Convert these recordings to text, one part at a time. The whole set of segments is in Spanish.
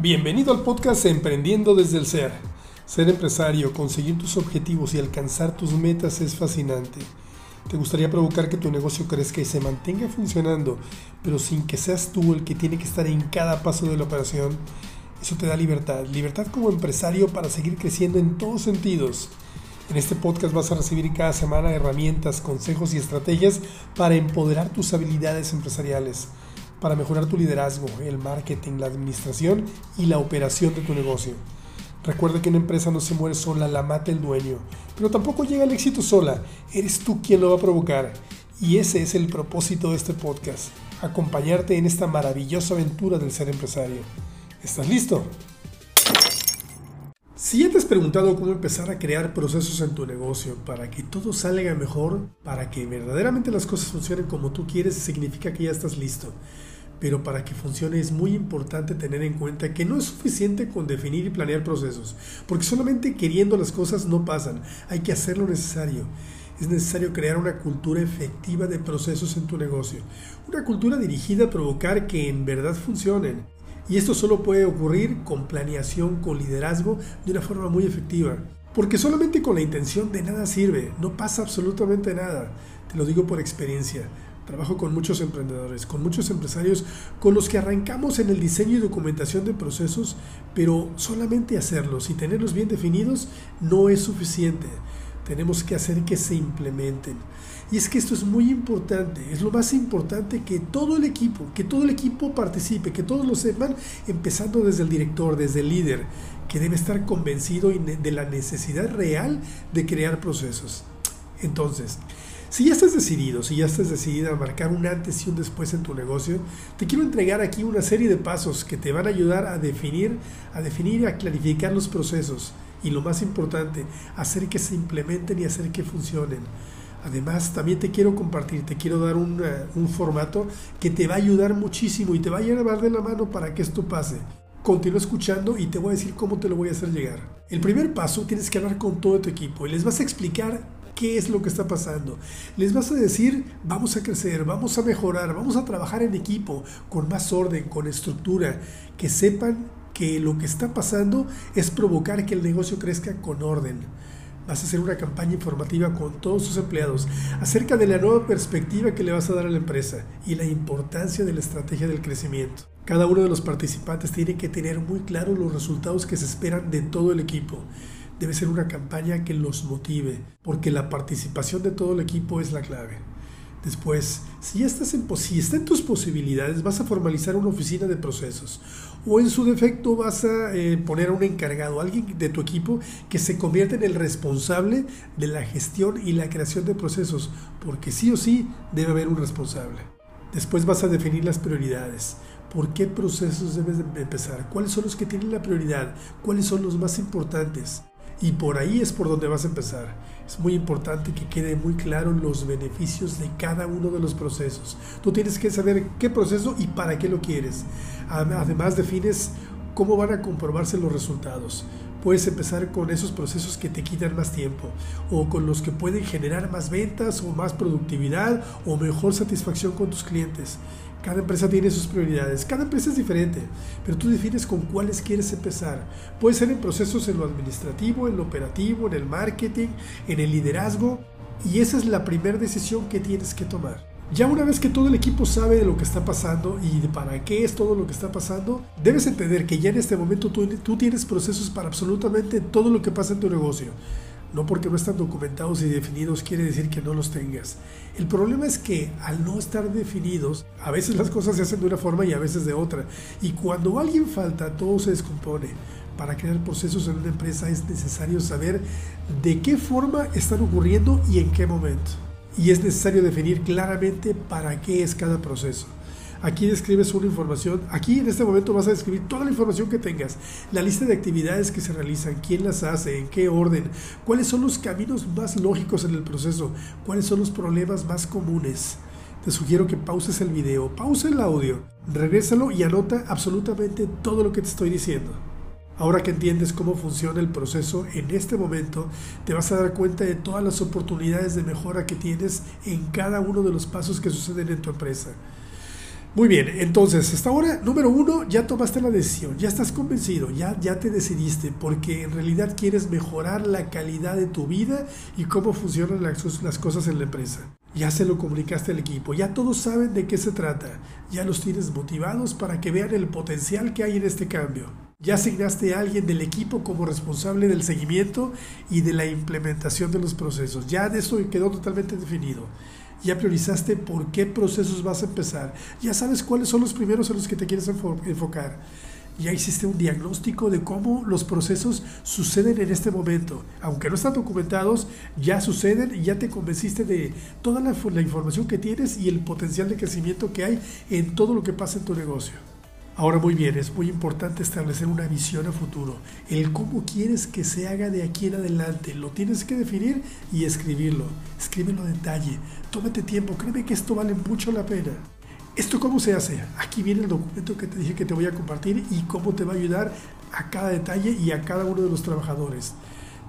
Bienvenido al podcast Emprendiendo desde el Ser. Ser empresario, conseguir tus objetivos y alcanzar tus metas es fascinante. ¿Te gustaría provocar que tu negocio crezca y se mantenga funcionando, pero sin que seas tú el que tiene que estar en cada paso de la operación? Eso te da libertad, libertad como empresario para seguir creciendo en todos sentidos. En este podcast vas a recibir cada semana herramientas, consejos y estrategias para empoderar tus habilidades empresariales para mejorar tu liderazgo, el marketing, la administración y la operación de tu negocio. Recuerda que una empresa no se muere sola, la mata el dueño, pero tampoco llega al éxito sola, eres tú quien lo va a provocar. Y ese es el propósito de este podcast, acompañarte en esta maravillosa aventura del ser empresario. ¿Estás listo? Si ya te has preguntado cómo empezar a crear procesos en tu negocio para que todo salga mejor, para que verdaderamente las cosas funcionen como tú quieres, significa que ya estás listo. Pero para que funcione es muy importante tener en cuenta que no es suficiente con definir y planear procesos, porque solamente queriendo las cosas no pasan, hay que hacer lo necesario. Es necesario crear una cultura efectiva de procesos en tu negocio, una cultura dirigida a provocar que en verdad funcionen. Y esto solo puede ocurrir con planeación, con liderazgo, de una forma muy efectiva. Porque solamente con la intención de nada sirve, no pasa absolutamente nada. Te lo digo por experiencia. Trabajo con muchos emprendedores, con muchos empresarios con los que arrancamos en el diseño y documentación de procesos, pero solamente hacerlos y tenerlos bien definidos no es suficiente. Tenemos que hacer que se implementen. Y es que esto es muy importante, es lo más importante que todo el equipo, que todo el equipo participe, que todos lo sepan, empezando desde el director, desde el líder, que debe estar convencido de la necesidad real de crear procesos. Entonces, si ya estás decidido, si ya estás decidida a marcar un antes y un después en tu negocio, te quiero entregar aquí una serie de pasos que te van a ayudar a definir, a definir y a clarificar los procesos y lo más importante, hacer que se implementen y hacer que funcionen. Además, también te quiero compartir, te quiero dar un, un formato que te va a ayudar muchísimo y te va a llevar de la mano para que esto pase. Continúa escuchando y te voy a decir cómo te lo voy a hacer llegar. El primer paso tienes que hablar con todo tu equipo y les vas a explicar qué es lo que está pasando. Les vas a decir, vamos a crecer, vamos a mejorar, vamos a trabajar en equipo, con más orden, con estructura, que sepan que lo que está pasando es provocar que el negocio crezca con orden. Vas a hacer una campaña informativa con todos sus empleados acerca de la nueva perspectiva que le vas a dar a la empresa y la importancia de la estrategia del crecimiento. Cada uno de los participantes tiene que tener muy claros los resultados que se esperan de todo el equipo debe ser una campaña que los motive, porque la participación de todo el equipo es la clave. Después, si, estás en, si está en tus posibilidades, vas a formalizar una oficina de procesos o en su defecto vas a eh, poner a un encargado, alguien de tu equipo que se convierta en el responsable de la gestión y la creación de procesos, porque sí o sí debe haber un responsable. Después vas a definir las prioridades. ¿Por qué procesos debes empezar? ¿Cuáles son los que tienen la prioridad? ¿Cuáles son los más importantes? Y por ahí es por donde vas a empezar. Es muy importante que quede muy claro los beneficios de cada uno de los procesos. Tú tienes que saber qué proceso y para qué lo quieres. Además defines cómo van a comprobarse los resultados. Puedes empezar con esos procesos que te quitan más tiempo o con los que pueden generar más ventas o más productividad o mejor satisfacción con tus clientes. Cada empresa tiene sus prioridades, cada empresa es diferente, pero tú defines con cuáles quieres empezar. Puede ser en procesos en lo administrativo, en lo operativo, en el marketing, en el liderazgo, y esa es la primera decisión que tienes que tomar. Ya una vez que todo el equipo sabe de lo que está pasando y de para qué es todo lo que está pasando, debes entender que ya en este momento tú, tienes procesos para absolutamente todo lo que pasa en tu negocio. No porque no están documentados y definidos quiere decir que no los tengas. El problema es que al no estar definidos, a veces las cosas se hacen de una forma y a veces de otra. Y cuando alguien falta, todo se descompone. Para crear procesos en una empresa es necesario saber de qué forma están ocurriendo y en qué momento. Y es necesario definir claramente para qué es cada proceso. Aquí describes una información, aquí en este momento vas a describir toda la información que tengas, la lista de actividades que se realizan, quién las hace, en qué orden, cuáles son los caminos más lógicos en el proceso, cuáles son los problemas más comunes. Te sugiero que pauses el video, pausa el audio, regrésalo y anota absolutamente todo lo que te estoy diciendo. Ahora que entiendes cómo funciona el proceso, en este momento te vas a dar cuenta de todas las oportunidades de mejora que tienes en cada uno de los pasos que suceden en tu empresa. Muy bien, entonces, hasta ahora, número uno, ya tomaste la decisión, ya estás convencido, ya, ya te decidiste, porque en realidad quieres mejorar la calidad de tu vida y cómo funcionan las, las cosas en la empresa. Ya se lo comunicaste al equipo, ya todos saben de qué se trata, ya los tienes motivados para que vean el potencial que hay en este cambio. Ya asignaste a alguien del equipo como responsable del seguimiento y de la implementación de los procesos. Ya de eso quedó totalmente definido ya priorizaste por qué procesos vas a empezar, ya sabes cuáles son los primeros en los que te quieres enfocar, ya hiciste un diagnóstico de cómo los procesos suceden en este momento. Aunque no están documentados, ya suceden y ya te convenciste de toda la, la información que tienes y el potencial de crecimiento que hay en todo lo que pasa en tu negocio. Ahora muy bien, es muy importante establecer una visión a futuro, el cómo quieres que se haga de aquí en adelante. Lo tienes que definir y escribirlo. Escríbelo a detalle. Tómate tiempo, créeme que esto vale mucho la pena. ¿Esto cómo se hace? Aquí viene el documento que te dije que te voy a compartir y cómo te va a ayudar a cada detalle y a cada uno de los trabajadores.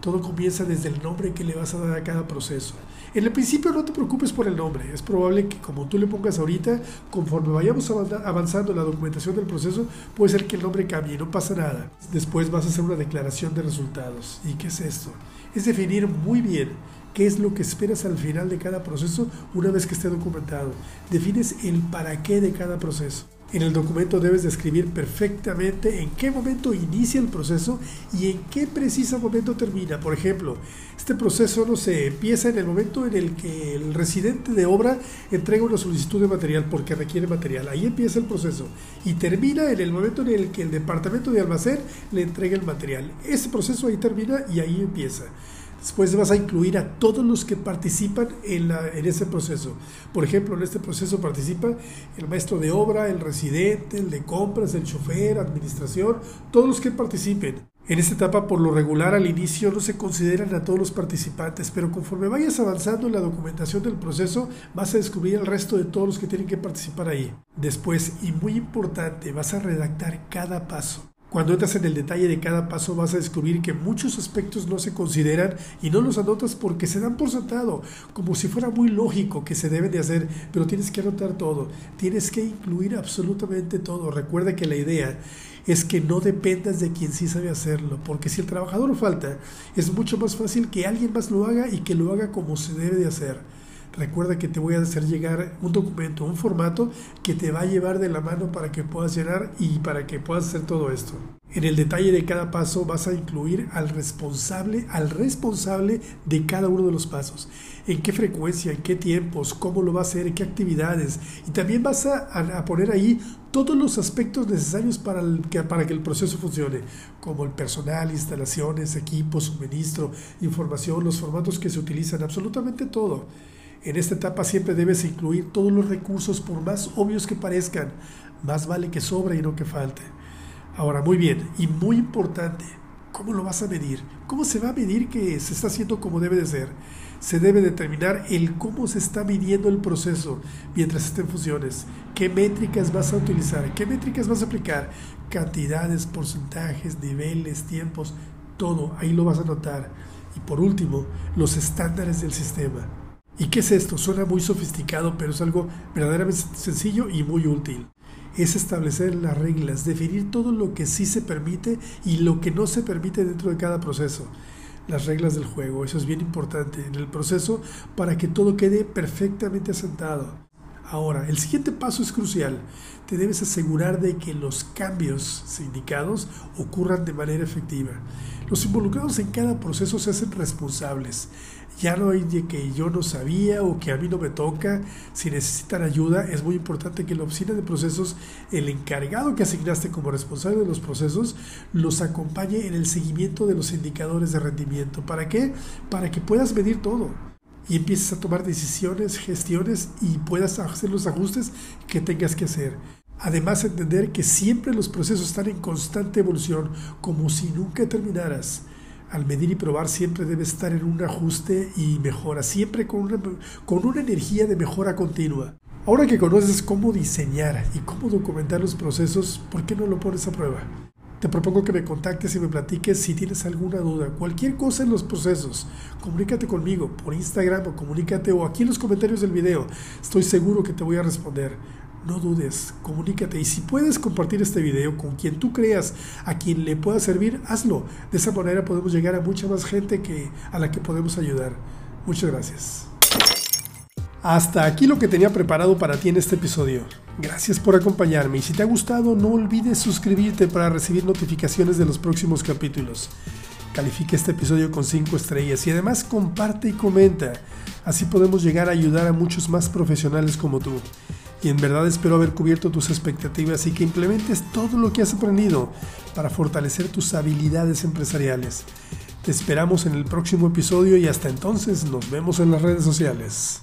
Todo comienza desde el nombre que le vas a dar a cada proceso. En el principio no te preocupes por el nombre, es probable que como tú le pongas ahorita, conforme vayamos avanzando la documentación del proceso, puede ser que el nombre cambie, no pasa nada. Después vas a hacer una declaración de resultados. ¿Y qué es esto? Es definir muy bien qué es lo que esperas al final de cada proceso una vez que esté documentado. Defines el para qué de cada proceso. En el documento debes describir perfectamente en qué momento inicia el proceso y en qué preciso momento termina. Por ejemplo, este proceso no se empieza en el momento en el que el residente de obra entrega una solicitud de material porque requiere material. Ahí empieza el proceso y termina en el momento en el que el departamento de almacén le entrega el material. Ese proceso ahí termina y ahí empieza. Después vas a incluir a todos los que participan en, en, ese proceso. Por ejemplo, en este proceso participa el maestro de obra, el residente, el de compras, el chofer, administración, todos los que participen. En esta etapa, por lo regular, al inicio no se consideran a todos los participantes, pero conforme vayas avanzando en la documentación del proceso, vas a descubrir el resto de todos los que tienen que participar ahí. Después, y muy importante, vas a redactar cada paso. Cuando entras en el detalle de cada paso vas a descubrir que muchos aspectos no se consideran y no los anotas porque se dan por sentado, como si fuera muy lógico que se deben de hacer, pero tienes que anotar todo, tienes que incluir absolutamente todo. Recuerda que la idea es que no dependas de quien sí sabe hacerlo, porque si el trabajador falta, es mucho más fácil que alguien más lo haga y que lo haga como se debe de hacer. Recuerda que te voy a hacer llegar un documento, un formato que te va a llevar de la mano para que puedas llenar y para que puedas hacer todo esto. En el detalle de cada paso vas a incluir al responsable, al responsable de cada uno de los pasos. En qué frecuencia, en qué tiempos, cómo lo va a hacer, qué actividades. Y también vas a, poner ahí todos los aspectos necesarios para, que, para que el proceso funcione, como el personal, instalaciones, equipos, suministro, información, los formatos que se utilizan, absolutamente todo. En esta etapa siempre debes incluir todos los recursos, por más obvios que parezcan. Más vale que sobre y no que falte. Ahora, muy bien, y muy importante, ¿cómo lo vas a medir? ¿Cómo se va a medir que se está haciendo como debe de ser? Se debe determinar el cómo se está midiendo el proceso mientras esté en funciones. ¿Qué métricas vas a utilizar? ¿Qué métricas vas a aplicar? Cantidades, porcentajes, niveles, tiempos, todo. Ahí lo vas a notar. Y por último, los estándares del sistema. ¿Y qué es esto? Suena muy sofisticado, pero es algo verdaderamente sencillo y muy útil. Es establecer las reglas, definir todo lo que sí se permite y lo que no se permite dentro de cada proceso. Las reglas del juego, eso es bien importante en el proceso para que todo quede perfectamente asentado. Ahora, el siguiente paso es crucial. Te debes asegurar de que los cambios indicados ocurran de manera efectiva. Los involucrados en cada proceso se hacen responsables ya no hay de que yo no sabía o que a mí no me toca. Si necesitan ayuda, es muy importante que la oficina de procesos, el encargado que asignaste como responsable de los procesos, los acompañe en el seguimiento de los indicadores de rendimiento. ¿Para qué? Para que puedas medir todo y empieces a tomar decisiones, gestiones y puedas hacer los ajustes que tengas que hacer. Además, entender que siempre los procesos están en constante evolución, como si nunca terminaras al medir y probar siempre debe estar en un ajuste y mejora, siempre con una, con una energía de mejora continua. Ahora que conoces cómo diseñar y cómo documentar los procesos, ¿por qué no lo pones a prueba? Te propongo que me contactes y me platiques si tienes alguna duda, cualquier cosa en los procesos. Comunícate conmigo por Instagram o comunícate o aquí en los comentarios del video. Estoy seguro que te voy a responder. no dudes, comunícate y si puedes compartir este video con quien tú creas, a quien le pueda servir, hazlo. De esa manera podemos llegar a mucha más gente que, a la que podemos ayudar. Muchas gracias. Hasta aquí lo que tenía preparado para ti en este episodio. Gracias por acompañarme y si te ha gustado no olvides suscribirte para recibir notificaciones de los próximos capítulos. Califica este episodio con 5 estrellas y además comparte y comenta. Así podemos llegar a ayudar a muchos más profesionales como tú y en verdad espero haber cubierto tus expectativas y que implementes todo lo que has aprendido para fortalecer tus habilidades empresariales. Te esperamos en el próximo episodio y hasta entonces nos vemos en las redes sociales.